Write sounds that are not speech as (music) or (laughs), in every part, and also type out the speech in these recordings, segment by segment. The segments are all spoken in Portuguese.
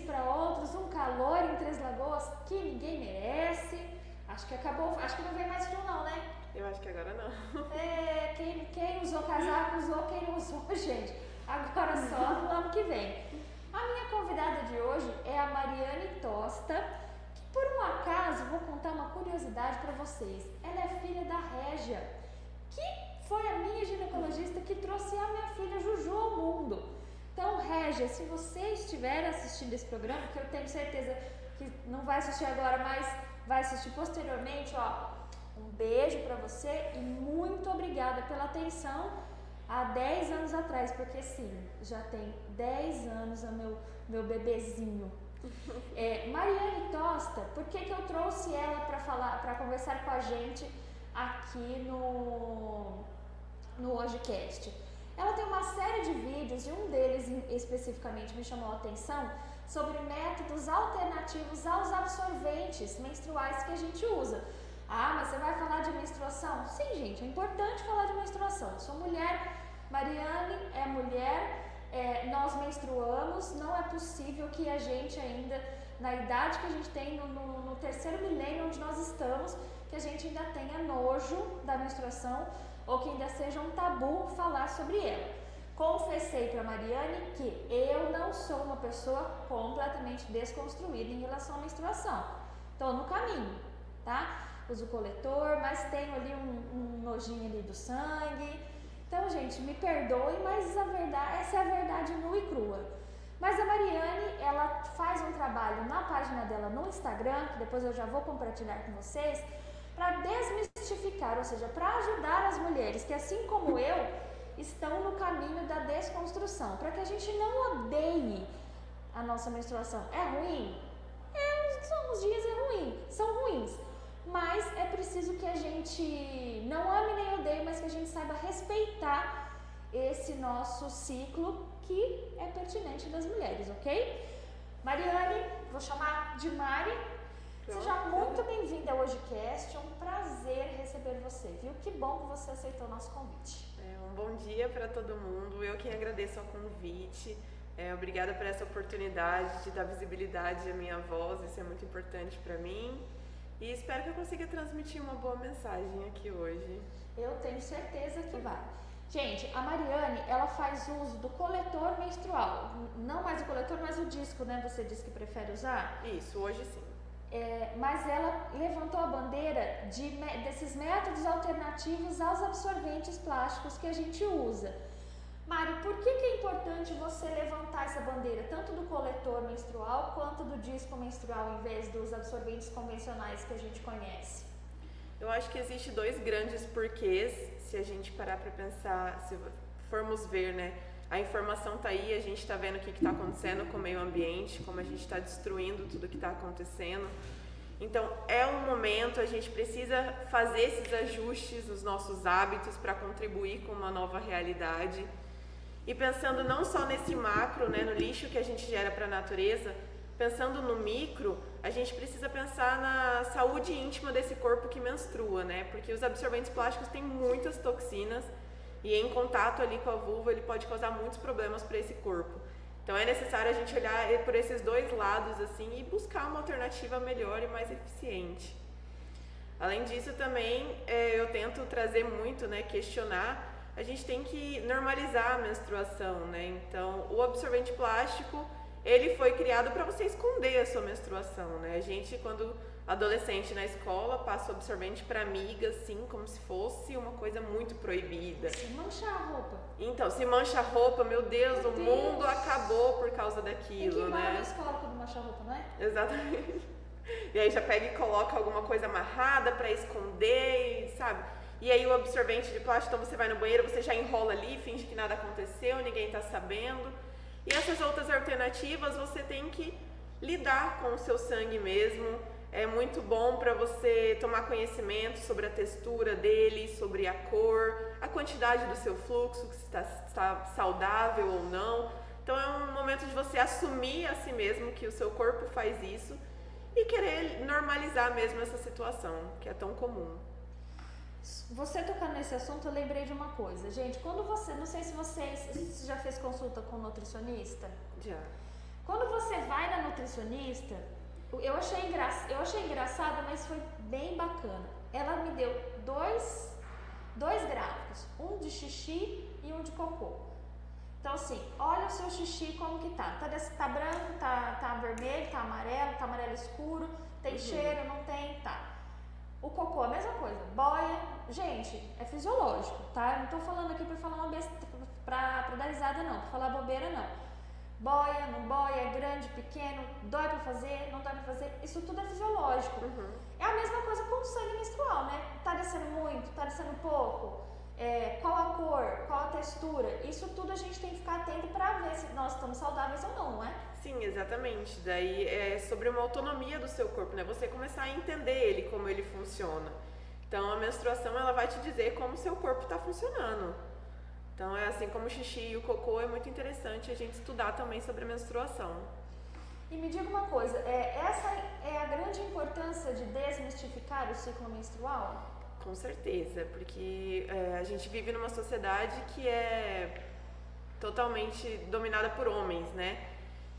para outros, um calor em Três Lagoas que ninguém merece. Acho que acabou, acho que não vem mais frio não, né? Eu acho que agora não. É, quem, quem usou casaco usou, quem não usou, (laughs) gente. Agora só no ano que vem. A minha convidada de hoje é a Mariane Tosta, que por um acaso vou contar uma curiosidade para vocês. Ela é filha da Régia, que foi a minha ginecologista que trouxe a minha filha Juju ao mundo. Então, Régia, se você estiver assistindo esse programa, que eu tenho certeza que não vai assistir agora, mas vai assistir posteriormente, ó, um beijo para você e muito obrigada pela atenção há 10 anos atrás, porque sim, já tem 10 anos o meu, meu bebezinho. (laughs) É, Mariane Tosta, por que, que eu trouxe ela para falar, para conversar com a gente aqui no, no HojeCast? Ela tem uma série de vídeos e um deles especificamente me chamou a atenção sobre métodos alternativos aos absorventes menstruais que a gente usa. Ah, mas você vai falar de menstruação? Sim, gente, é importante falar de menstruação. Eu sou mulher, Mariane é mulher, é, nós menstruamos, não é possível que a gente ainda, na idade que a gente tem, no, no, no terceiro milênio onde nós estamos, que a gente ainda tenha nojo da menstruação ou que ainda seja um tabu falar sobre ela. Confessei para Mariane que eu não sou uma pessoa completamente desconstruída em relação à menstruação. Estou no caminho, tá? Uso coletor, mas tenho ali um, um nojinho ali do sangue, então, gente, me perdoe, mas a verdade, essa é a verdade nua e crua. Mas a Mariane, ela faz um trabalho na página dela no Instagram, que depois eu já vou compartilhar com vocês, para desmistificar, ou seja, para ajudar as mulheres que, assim como eu, estão no caminho da desconstrução, para que a gente não odeie a nossa menstruação. É ruim? É, são os dias é ruim, são ruins mas é preciso que a gente não ame nem odeie, mas que a gente saiba respeitar esse nosso ciclo que é pertinente das mulheres, ok? Mariane, vou chamar de Mari. Seja muito bem-vinda ao HojeCast, é um prazer receber você, viu? Que bom que você aceitou o nosso convite. É, um bom dia para todo mundo, eu quem agradeço ao convite. É, obrigada por essa oportunidade de dar visibilidade à minha voz, isso é muito importante para mim. E espero que eu consiga transmitir uma boa mensagem aqui hoje. Eu tenho certeza que vai. Gente, a Mariane, ela faz uso do coletor menstrual. Não mais o coletor, mas o disco, né? Você disse que prefere usar? Isso, hoje sim. É, mas ela levantou a bandeira de, desses métodos alternativos aos absorventes plásticos que a gente usa. Mari, por que, que é importante você levantar essa bandeira, tanto do coletor menstrual quanto do disco menstrual, em vez dos absorventes convencionais que a gente conhece? Eu acho que existe dois grandes porquês, se a gente parar para pensar, se formos ver, né? A informação está aí, a gente está vendo o que está acontecendo com o meio ambiente, como a gente está destruindo tudo que está acontecendo. Então, é um momento, a gente precisa fazer esses ajustes nos nossos hábitos para contribuir com uma nova realidade. E pensando não só nesse macro, né, no lixo que a gente gera para a natureza, pensando no micro, a gente precisa pensar na saúde íntima desse corpo que menstrua, né? Porque os absorventes plásticos têm muitas toxinas e em contato ali com a vulva ele pode causar muitos problemas para esse corpo. Então é necessário a gente olhar por esses dois lados assim e buscar uma alternativa melhor e mais eficiente. Além disso também é, eu tento trazer muito, né, questionar a gente tem que normalizar a menstruação, né? Então, o absorvente plástico, ele foi criado para você esconder a sua menstruação, né? A gente, quando adolescente na escola, passa o absorvente para amiga, assim, como se fosse uma coisa muito proibida. Se manchar a roupa. Então, se mancha a roupa, meu Deus, meu o Deus. mundo acabou por causa daquilo, tem que né? na escola quando mancha a roupa, não é? Exatamente. E aí já pega e coloca alguma coisa amarrada para esconder, sabe? E aí o absorvente de plástico, então você vai no banheiro, você já enrola ali, finge que nada aconteceu, ninguém está sabendo. E essas outras alternativas você tem que lidar com o seu sangue mesmo. É muito bom para você tomar conhecimento sobre a textura dele, sobre a cor, a quantidade do seu fluxo, se está, está saudável ou não. Então é um momento de você assumir a si mesmo que o seu corpo faz isso e querer normalizar mesmo essa situação que é tão comum. Você tocando nesse assunto, eu lembrei de uma coisa. Gente, quando você. Não sei se vocês. Você já fez consulta com nutricionista? Já. Quando você vai na nutricionista, eu achei, engra, eu achei engraçado, mas foi bem bacana. Ela me deu dois, dois gráficos, um de xixi e um de cocô. Então assim, olha o seu xixi como que tá. Tá, desse, tá branco, tá, tá vermelho, tá amarelo, tá amarelo escuro, tem uhum. cheiro, não tem, tá. O cocô, a mesma coisa. Boia, gente, é fisiológico, tá? Eu não tô falando aqui pra falar uma besta, pra, pra dar risada não, pra falar bobeira não. Boia, não boia, é grande, pequeno, dói pra fazer, não dói pra fazer, isso tudo é fisiológico. Uhum. É a mesma coisa com o sangue menstrual, né? Tá descendo muito, tá descendo pouco, é, qual a cor, qual a textura, isso tudo a gente tem que ficar atento para ver se nós estamos saudáveis ou não, não é? Sim, exatamente. Daí é sobre uma autonomia do seu corpo, né? Você começar a entender ele, como ele funciona. Então a menstruação ela vai te dizer como o seu corpo está funcionando. Então é assim como o xixi e o cocô é muito interessante a gente estudar também sobre a menstruação. E me diga uma coisa, é, essa é a grande importância de desmistificar o ciclo menstrual? Com certeza, porque é, a gente vive numa sociedade que é totalmente dominada por homens, né?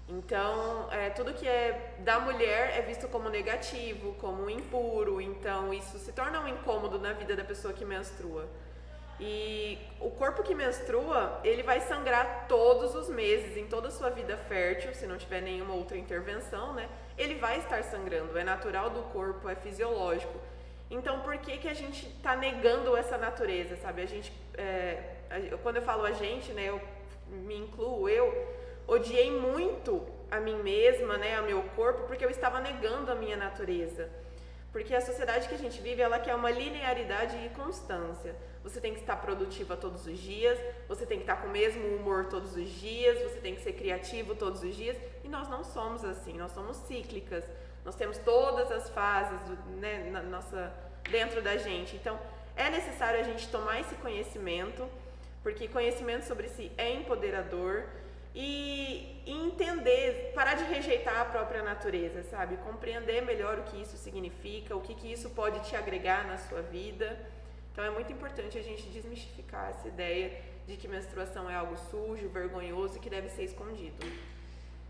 Então, é, tudo que é da mulher é visto como negativo, como impuro, então isso se torna um incômodo na vida da pessoa que menstrua. E o corpo que menstrua, ele vai sangrar todos os meses, em toda a sua vida fértil, se não tiver nenhuma outra intervenção, né? Ele vai estar sangrando, é natural do corpo, é fisiológico. Então, por que, que a gente está negando essa natureza, sabe? A gente, é, quando eu falo a gente, né, eu me incluo, eu odiei muito a mim mesma, né, o meu corpo, porque eu estava negando a minha natureza. Porque a sociedade que a gente vive, ela quer uma linearidade e constância. Você tem que estar produtiva todos os dias, você tem que estar com o mesmo humor todos os dias, você tem que ser criativo todos os dias, e nós não somos assim, nós somos cíclicas. Nós temos todas as fases né, na nossa, dentro da gente. Então, é necessário a gente tomar esse conhecimento, porque conhecimento sobre si é empoderador e, entender, parar de rejeitar a própria natureza, sabe? Compreender melhor o que isso significa, o que, que isso pode te agregar na sua vida. Então, é muito importante a gente desmistificar essa ideia de que menstruação é algo sujo, vergonhoso e que deve ser escondido.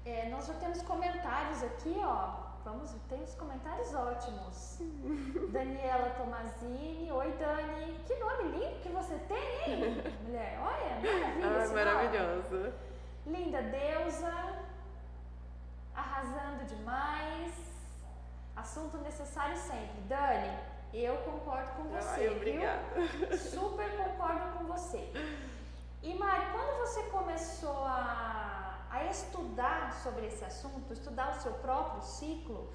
É, nós já temos comentários aqui, ó. Vamos, tem uns comentários ótimos. (laughs) Daniela Tomazini. Oi, Dani. Que nome lindo que você tem, hein, (laughs) mulher? Olha, maravilha. Ah, maravilhoso. Nome. Linda deusa. Arrasando demais. Assunto necessário sempre. Dani, eu concordo com você. Ai, obrigada. Super concordo com você. E Mari, quando você começou a a estudar sobre esse assunto, estudar o seu próprio ciclo,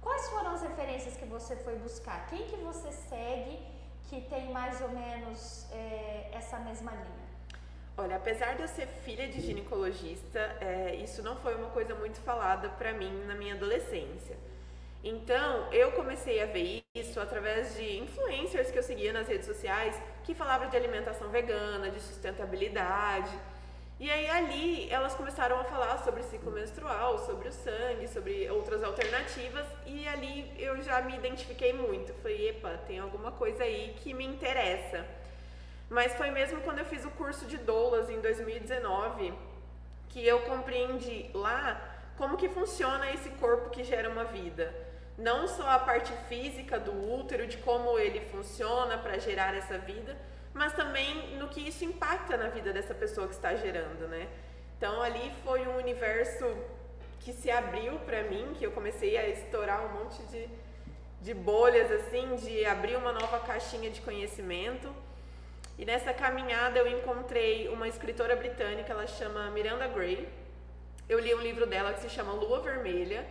quais foram as referências que você foi buscar? Quem que você segue que tem mais ou menos é, essa mesma linha? Olha, apesar de eu ser filha de ginecologista, é, isso não foi uma coisa muito falada para mim na minha adolescência. Então, eu comecei a ver isso através de influencers que eu seguia nas redes sociais que falavam de alimentação vegana, de sustentabilidade. E aí ali elas começaram a falar sobre ciclo menstrual, sobre o sangue, sobre outras alternativas e ali eu já me identifiquei muito. Falei, epa, tem alguma coisa aí que me interessa. Mas foi mesmo quando eu fiz o curso de doulas em 2019 que eu compreendi lá como que funciona esse corpo que gera uma vida. Não só a parte física do útero, de como ele funciona para gerar essa vida, mas também no que isso impacta na vida dessa pessoa que está gerando, né? Então ali foi um universo que se abriu para mim, que eu comecei a estourar um monte de, de bolhas assim, de abrir uma nova caixinha de conhecimento. E nessa caminhada eu encontrei uma escritora britânica, ela chama Miranda Gray. Eu li um livro dela que se chama Lua Vermelha.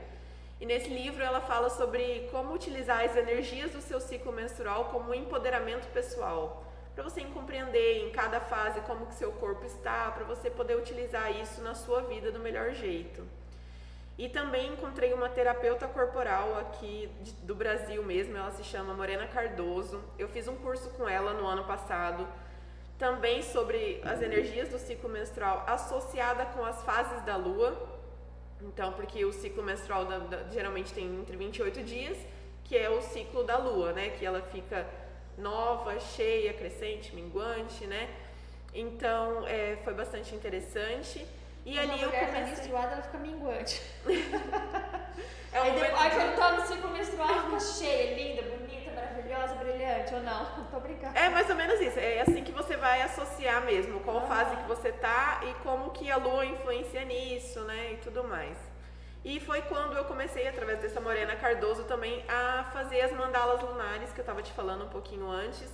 E nesse livro ela fala sobre como utilizar as energias do seu ciclo menstrual como empoderamento pessoal para você compreender em cada fase como que seu corpo está, para você poder utilizar isso na sua vida do melhor jeito. E também encontrei uma terapeuta corporal aqui do Brasil mesmo, ela se chama Morena Cardoso. Eu fiz um curso com ela no ano passado, também sobre as energias do ciclo menstrual associada com as fases da lua. Então, porque o ciclo menstrual da, da, geralmente tem entre 28 dias, que é o ciclo da lua, né? Que ela fica nova, cheia, crescente, minguante, né? Então, é, foi bastante interessante. E Quando ali a eu mulher tá comecei... menstruada, ela fica minguante. (laughs) É um aí momento depois, de- quando tá no ciclo menstrual, ela fica cheia, linda, bonita, brilhante, ou não? (laughs) Tô brincando. É mais ou menos isso. É assim que você vai associar mesmo qual fase que você tá e como que a lua influencia nisso, né? E tudo mais. E foi quando eu comecei, através dessa Morena Cardoso, também a fazer as mandalas lunares, que eu tava te falando um pouquinho antes,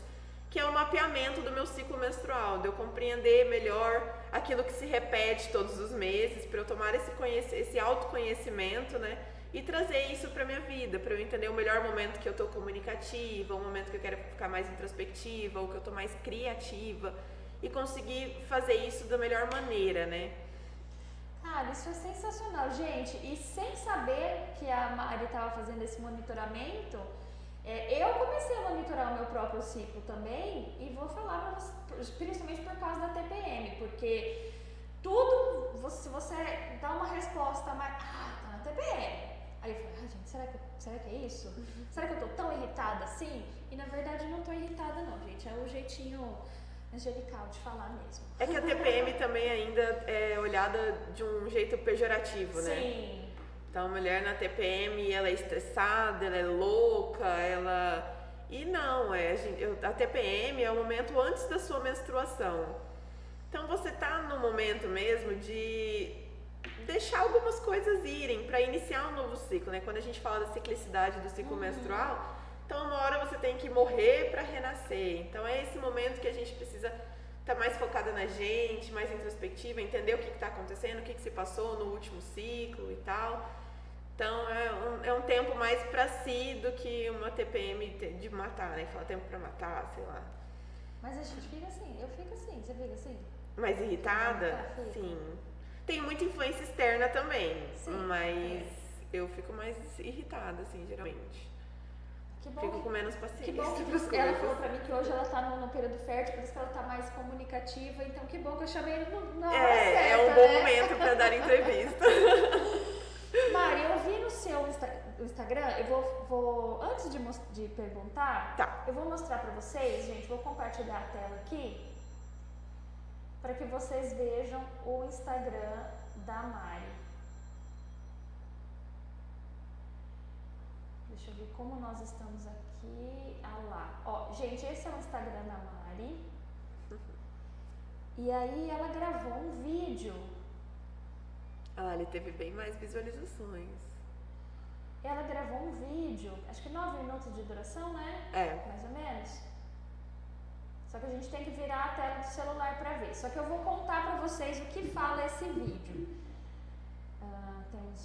que é o mapeamento do meu ciclo menstrual, de eu compreender melhor aquilo que se repete todos os meses, para eu tomar esse, esse autoconhecimento, né? E trazer isso para minha vida, para eu entender o melhor momento que eu tô comunicativa, o momento que eu quero ficar mais introspectiva, ou que eu tô mais criativa, e conseguir fazer isso da melhor maneira, né? Cara, isso é sensacional, gente. E sem saber que a Mari estava fazendo esse monitoramento, é, eu comecei a monitorar o meu próprio ciclo também e vou falar pra você, principalmente por causa da TPM, porque tudo, você- se você dá uma resposta mais, ah, tá na TPM. Aí eu falei, ah, gente, será que, será que é isso? Será que eu tô tão irritada assim? E na verdade eu não tô irritada não, gente. É o jeitinho angelical de falar mesmo. É que a TPM (laughs) também ainda é olhada de um jeito pejorativo, né? Sim. Então, a mulher na TPM, ela é estressada, ela é louca, ela... E não, é, a TPM é o momento antes da sua menstruação. Então, você tá no momento mesmo de deixar algumas coisas irem para iniciar um novo ciclo, né? Quando a gente fala da ciclicidade do ciclo menstrual, então uma hora você tem que morrer para renascer. Então, é esse momento que a gente precisa estar mais focada na gente, mais introspectiva, entender o que está acontecendo, o que, que se passou no último ciclo e tal. Então é um, é um tempo mais pra si do que uma TPM de matar, né? Fala tempo pra matar, sei lá. Mas a gente fica assim, eu fico assim, você fica assim? Mais irritada? Tá, fica. Sim. Tem muita influência externa também, Sim, mas eu fico mais irritada, assim, geralmente. Que bom Fico que, com menos que paciência bom (laughs) que pras você, ela falou pra mim que hoje ela tá no, período fértil, por isso que ela tá mais comunicativa, então que bom que eu chamei ele na hora É, certa, é um bom né? momento pra dar entrevista. (laughs) Mari, eu vi no seu Insta- Instagram, eu vou, vou antes de, de perguntar, Tá. eu vou mostrar pra vocês, gente, vou compartilhar a tela aqui, para que vocês vejam o Instagram da Mari. Deixa eu ver como nós estamos aqui. Ah lá. Ó, gente, esse é o Instagram da Mari. E aí ela gravou um vídeo. Ah, ele teve bem mais visualizações. Ela gravou um vídeo, acho que nove minutos de duração, né? É, Mais ou menos. Só que a gente tem que virar a tela do celular para ver. Só que eu vou contar para vocês o que fala esse vídeo. Ah, tem um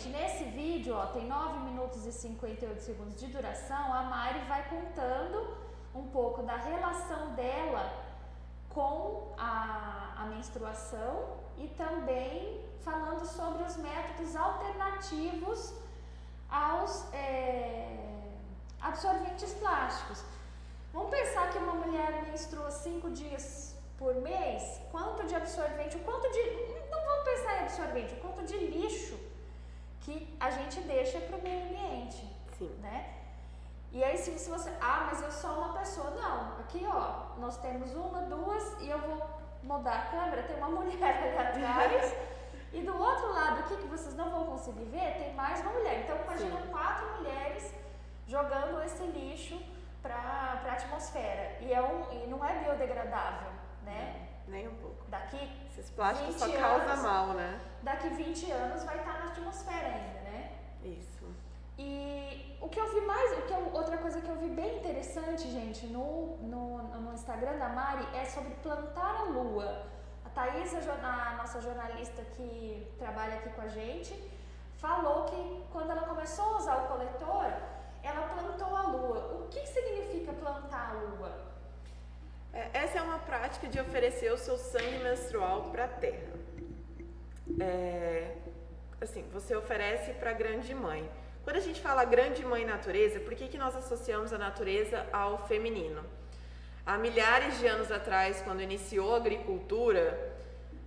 gente, nesse vídeo, ó, tem 9 minutos e 58 segundos de duração. A Mari vai contando um pouco da relação dela com a, a menstruação e também falando sobre os métodos alternativos aos é, absorventes plásticos. Vamos pensar que uma mulher menstrua cinco dias por mês, quanto de absorvente, o quanto de. Não vamos pensar em absorvente, o quanto de lixo que a gente deixa para o meio ambiente, Sim. né? E aí se, se você. Ah, mas eu sou uma pessoa. Não, aqui ó, nós temos uma, duas, e eu vou mudar a câmera, tem uma (laughs) mulher ali atrás. e do outro lado aqui, que vocês não vão conseguir ver, tem mais uma mulher. Então imagina Sim. quatro mulheres jogando esse lixo para a atmosfera. E, é um, e não é biodegradável, né? Nem um pouco. Daqui, Esses plásticos só 20 causam mal, né? Daqui 20 anos vai estar na atmosfera ainda, né? Isso. E o que eu vi mais, o que eu, outra coisa que eu vi bem interessante, gente, no, no, no Instagram da Mari é sobre plantar a lua. A Thaís, a nossa jornalista que trabalha aqui com a gente, falou que quando ela começou a usar o coletor, ela plantou a lua. O que significa plantar a lua? É, essa é uma prática de oferecer o seu sangue menstrual para a terra. É, assim, você oferece para a grande mãe. Quando a gente fala grande mãe natureza, por que, que nós associamos a natureza ao feminino? Há milhares de anos atrás, quando iniciou a agricultura,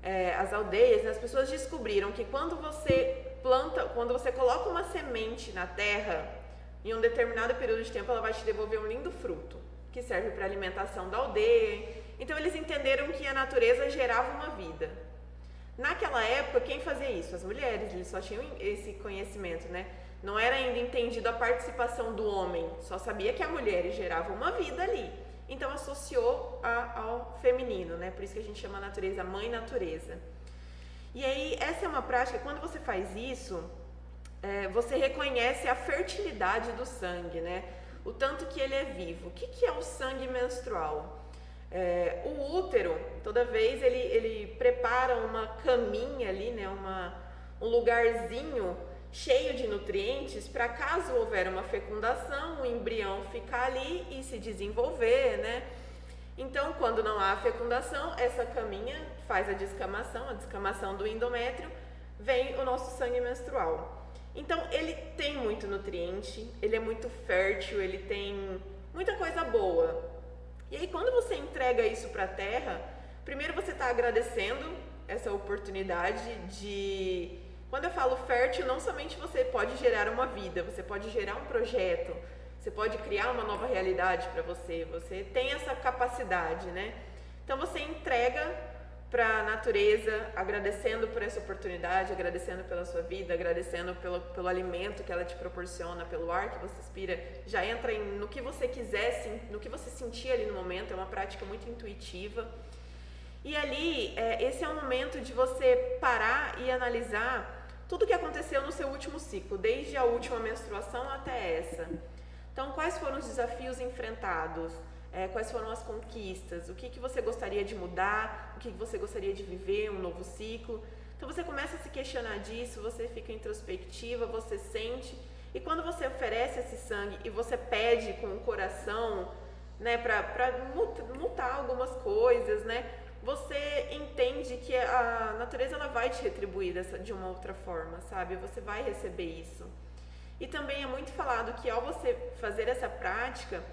é, as aldeias, né, as pessoas descobriram que quando você planta, quando você coloca uma semente na terra, em um determinado período de tempo ela vai te devolver um lindo fruto, que serve para alimentação da aldeia. Então eles entenderam que a natureza gerava uma vida. Naquela época, quem fazia isso? As mulheres, eles só tinham esse conhecimento, né? Não era ainda entendido a participação do homem, só sabia que a mulher gerava uma vida ali. Então associou a, ao feminino, né? Por isso que a gente chama a natureza mãe natureza. E aí, essa é uma prática, quando você faz isso, é, você reconhece a fertilidade do sangue, né? O tanto que ele é vivo. O que, que é o sangue menstrual? É, o útero, toda vez ele, ele prepara uma caminha ali, né? Uma, um lugarzinho cheio de nutrientes para caso houver uma fecundação, o embrião ficar ali e se desenvolver, né? Então, quando não há fecundação, essa caminha faz a descamação, a descamação do endométrio, vem o nosso sangue menstrual. Então, ele tem muito nutriente, ele é muito fértil, ele tem muita coisa boa. E aí, quando você entrega isso para a terra, primeiro você está agradecendo essa oportunidade de quando eu falo fértil, não somente você pode gerar uma vida, você pode gerar um projeto, você pode criar uma nova realidade para você, você tem essa capacidade, né? Então você entrega para a natureza, agradecendo por essa oportunidade, agradecendo pela sua vida, agradecendo pelo, pelo alimento que ela te proporciona, pelo ar que você inspira, já entra em, no que você quiser, no que você sentir ali no momento, é uma prática muito intuitiva. E ali, é, esse é um momento de você parar e analisar tudo que aconteceu no seu último ciclo, desde a última menstruação até essa. Então, quais foram os desafios enfrentados? É, quais foram as conquistas? O que, que você gostaria de mudar? O que, que você gostaria de viver? Um novo ciclo? Então, você começa a se questionar disso, você fica introspectiva, você sente. E quando você oferece esse sangue e você pede com o coração, né, para mutar algumas coisas, né? você entende que a natureza ela vai te retribuir dessa, de uma outra forma, sabe? Você vai receber isso. E também é muito falado que ao você fazer essa prática,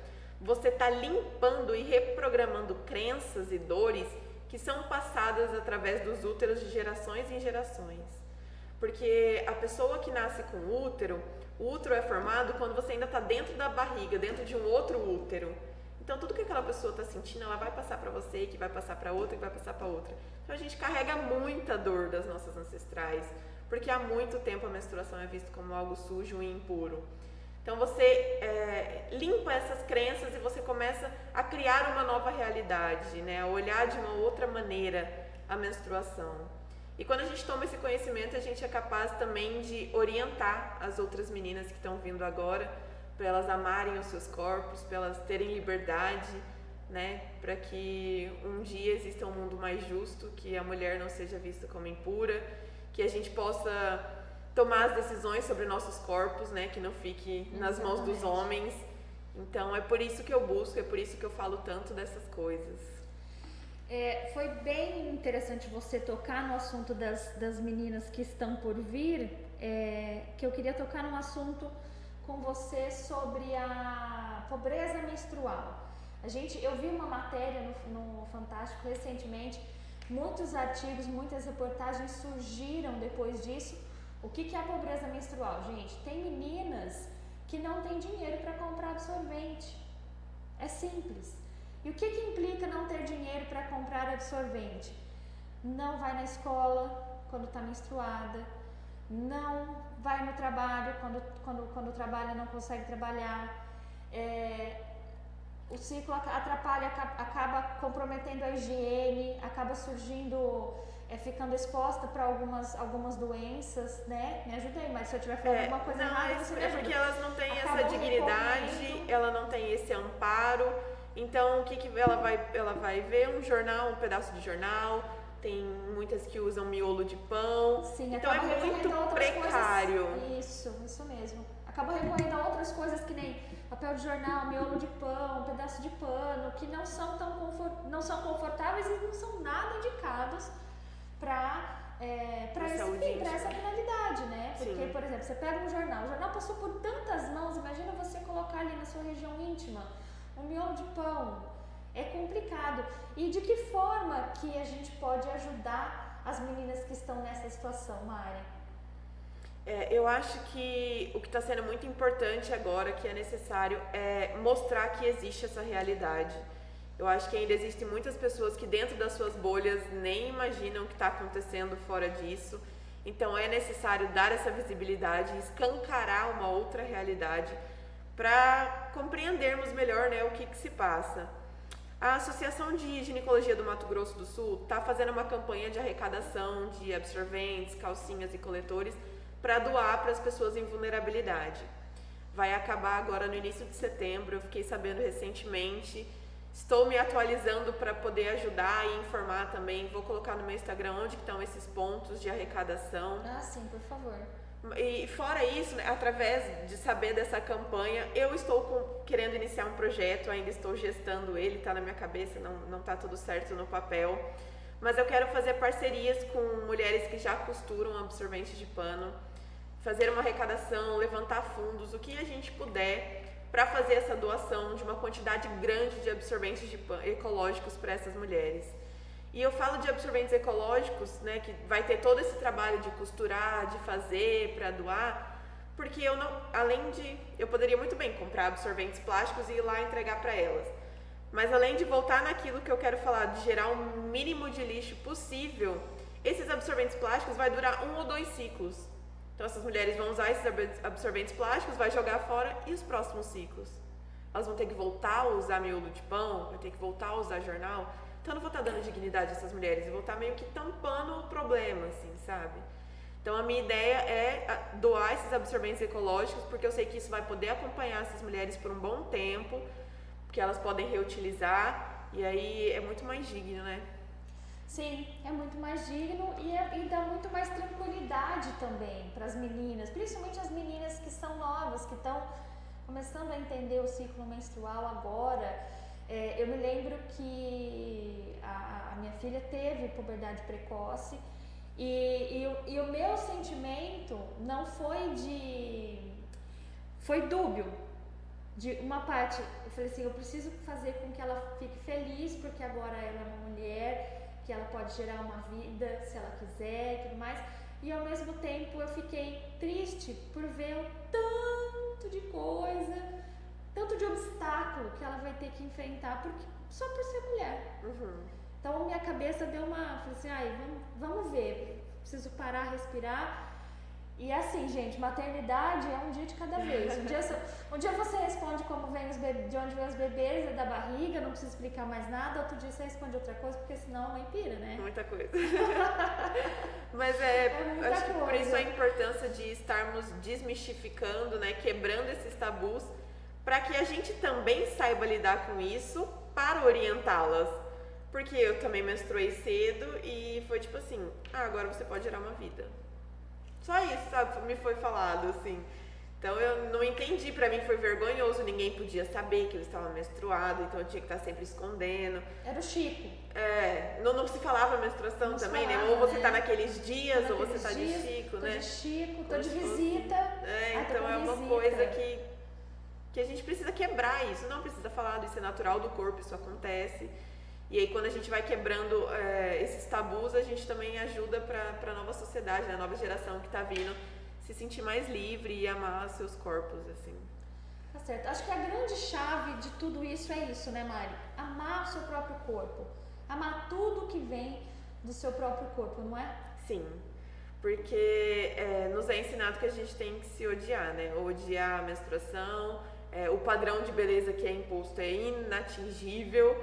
você está limpando e reprogramando crenças e dores que são passadas através dos úteros de gerações em gerações. Porque a pessoa que nasce com útero, o útero é formado quando você ainda está dentro da barriga, dentro de um outro útero. Então, tudo que aquela pessoa está sentindo, ela vai passar para você, que vai passar para outra, que vai passar para outra. Então, a gente carrega muita dor das nossas ancestrais, porque há muito tempo a menstruação é vista como algo sujo e impuro. Então, você é, limpa essas crenças e você começa a criar uma nova realidade, né? a olhar de uma outra maneira a menstruação. E quando a gente toma esse conhecimento, a gente é capaz também de orientar as outras meninas que estão vindo agora para elas amarem os seus corpos, para elas terem liberdade, né? Para que um dia exista um mundo mais justo, que a mulher não seja vista como impura, que a gente possa tomar as decisões sobre nossos corpos, né? Que não fique nas Exatamente. mãos dos homens. Então é por isso que eu busco, é por isso que eu falo tanto dessas coisas. É, foi bem interessante você tocar no assunto das, das meninas que estão por vir, é, que eu queria tocar num assunto com você sobre a pobreza menstrual. A gente, eu vi uma matéria no, no Fantástico recentemente, muitos artigos, muitas reportagens surgiram depois disso. O que, que é a pobreza menstrual? Gente, tem meninas que não têm dinheiro para comprar absorvente. É simples. E o que, que implica não ter dinheiro para comprar absorvente? Não vai na escola quando está menstruada, não vai no trabalho, quando, quando, quando trabalha não consegue trabalhar. É, o ciclo atrapalha, acaba comprometendo a higiene, acaba surgindo é, ficando exposta para algumas, algumas doenças, né? Me ajuda aí, mas se eu tiver falando É, alguma coisa não, errada, é, você me é ajuda. porque elas não têm essa Acabam dignidade, ela não tem esse amparo. Então, o que, que ela vai ela vai ver um jornal, um pedaço de jornal. Tem muitas que usam miolo de pão. Sim, então é acaba muito precário. Coisas, isso, isso mesmo. Acaba recorrendo a outras coisas que nem papel de jornal, miolo de pão, pedaço de pano, que não são tão confort, não são confortáveis e não são nada indicados para é, para esse fim, para íntima. essa finalidade, né? Porque, Sim. por exemplo, você pega um jornal, o jornal passou por tantas mãos, imagina você colocar ali na sua região íntima um miolo de pão. É complicado. E de que forma que a gente pode ajudar as meninas que estão nessa situação, Mari? É, eu acho que o que está sendo muito importante agora, que é necessário, é mostrar que existe essa realidade. Eu acho que ainda existem muitas pessoas que dentro das suas bolhas nem imaginam o que está acontecendo fora disso. Então é necessário dar essa visibilidade, escancarar uma outra realidade para compreendermos melhor né, o que, que se passa. A Associação de Ginecologia do Mato Grosso do Sul está fazendo uma campanha de arrecadação de absorventes, calcinhas e coletores para doar para as pessoas em vulnerabilidade. Vai acabar agora no início de setembro, eu fiquei sabendo recentemente. Estou me atualizando para poder ajudar e informar também. Vou colocar no meu Instagram onde estão esses pontos de arrecadação. Ah, sim, por favor. E fora isso, né, através de saber dessa campanha, eu estou com- querendo iniciar um projeto, ainda estou gestando ele, está na minha cabeça, não, não tá tudo certo no papel. Mas eu quero fazer parcerias com mulheres que já costuram absorventes de pano, fazer uma arrecadação, levantar fundos, o que a gente puder para fazer essa doação de uma quantidade grande de absorventes de ecológicos para essas mulheres. E eu falo de absorventes ecológicos, né, que vai ter todo esse trabalho de costurar, de fazer para doar, porque eu não, além de, eu poderia muito bem comprar absorventes plásticos e ir lá entregar para elas. Mas além de voltar naquilo que eu quero falar, de gerar o mínimo de lixo possível, esses absorventes plásticos vai durar um ou dois ciclos. Então essas mulheres vão usar esses ab- absorventes plásticos, vai jogar fora e os próximos ciclos? Elas vão ter que voltar a usar miolo de pão, vai ter que voltar a usar jornal. Então eu não vou estar dando dignidade a essas mulheres, eu vou estar meio que tampando o problema, assim, sabe? Então a minha ideia é ah, doar esses absorventes ecológicos, porque eu sei que isso vai poder acompanhar essas mulheres por um bom tempo, que elas podem reutilizar, e aí é muito mais digno, né? Sim, é muito mais digno e, é- e dá muito mais tranquilidade também para as meninas, principalmente as meninas que são novas, que estão começando a entender o ciclo menstrual agora. É, eu me lembro que a, a minha filha teve puberdade precoce e, e, e o meu sentimento não foi de. foi dúbio. De uma parte, eu falei assim: eu preciso fazer com que ela fique feliz, porque agora ela é uma mulher, que ela pode gerar uma vida se ela quiser e tudo mais. E ao mesmo tempo eu fiquei triste por ver o tanto de coisa, tanto de obstáculo que ela vai ter que enfrentar porque, só por ser mulher. Uhum. Então minha cabeça deu uma. Falei assim, ai, vamos, vamos ver. Preciso parar, respirar. E assim, gente, maternidade é um dia de cada vez. Um dia, você- um dia você responde como vem os bebês, de onde vem os bebês, é da barriga, não precisa explicar mais nada. Outro dia você responde outra coisa, porque senão a mãe pira, né? Muita coisa. (laughs) Mas é, É acho que por isso a importância de estarmos desmistificando, né, quebrando esses tabus, para que a gente também saiba lidar com isso para orientá-las. Porque eu também menstruei cedo e foi tipo assim, ah, agora você pode gerar uma vida. Só isso, sabe? Me foi falado assim. Então eu não entendi, pra mim foi vergonhoso, ninguém podia saber que eu estava menstruada, então eu tinha que estar sempre escondendo. Era o Chico. É, não, não se falava menstruação Não também, né? falava, Ou você né? tá naqueles dias, Tô ou você naqueles tá dias, de chico, tô né? de Chico, tô de fosse- visita. É, tô então é uma visita. coisa que, que a gente precisa quebrar isso, não precisa falar, isso é natural do corpo, isso acontece. E aí quando a gente vai quebrando é, esses tabus, a gente também ajuda pra, pra nova sociedade, né? a nova geração que tá vindo se sentir mais livre e amar seus corpos, assim. Tá certo. Acho que a grande chave de tudo isso é isso, né, Mari? Amar o seu próprio corpo. Amar tudo que vem do seu próprio corpo, não é? Sim, porque é, nos é ensinado que a gente tem que se odiar, né? Odiar a menstruação, é, o padrão de beleza que é imposto é inatingível.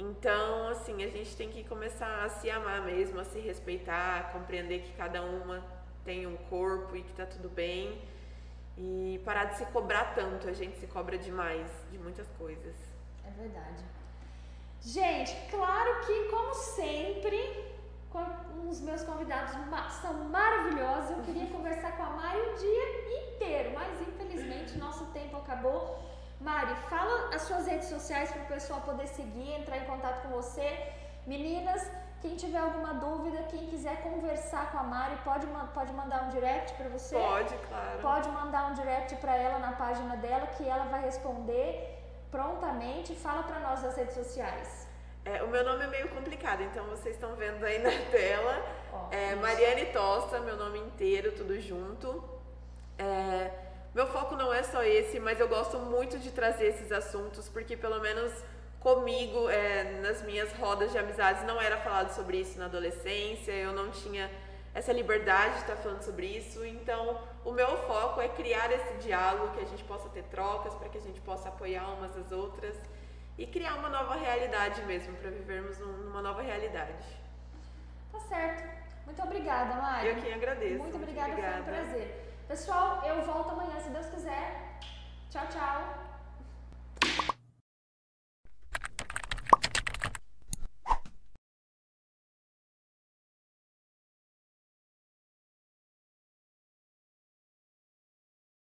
Então, assim, a gente tem que começar a se amar mesmo, a se respeitar, a compreender que cada uma tem um corpo e que tá tudo bem. E parar de se cobrar tanto, a gente se cobra demais de muitas coisas. É verdade. Gente, claro que, como sempre, os meus convidados são maravilhosos. Eu queria (laughs) conversar com a Mari o dia inteiro, mas infelizmente nosso tempo acabou. Mari, fala as suas redes sociais para o pessoal poder seguir, entrar em contato com você. Meninas, quem tiver alguma dúvida, quem quiser conversar com a Mari, pode, pode mandar um direct para você? Pode, claro. Pode mandar um direct para ela na página dela que ela vai responder prontamente. Fala para nós as redes sociais. É, o meu nome é meio complicado, então vocês estão vendo aí na (laughs) tela. É, Mariane Tosta, meu nome inteiro, tudo junto. É, meu foco não é só esse, mas eu gosto muito de trazer esses assuntos, porque pelo menos comigo, é, nas minhas rodas de amizades, não era falado sobre isso na adolescência, eu não tinha essa liberdade de estar falando sobre isso. Então, o meu foco é criar esse diálogo, que a gente possa ter trocas, para que a gente possa apoiar umas às outras e criar uma nova realidade mesmo, para vivermos numa nova realidade. Tá certo. Muito obrigada, Mari. Eu que agradeço. Muito, muito obrigada, obrigada, foi um prazer. Pessoal, eu volto amanhã, se Deus quiser. Tchau, tchau.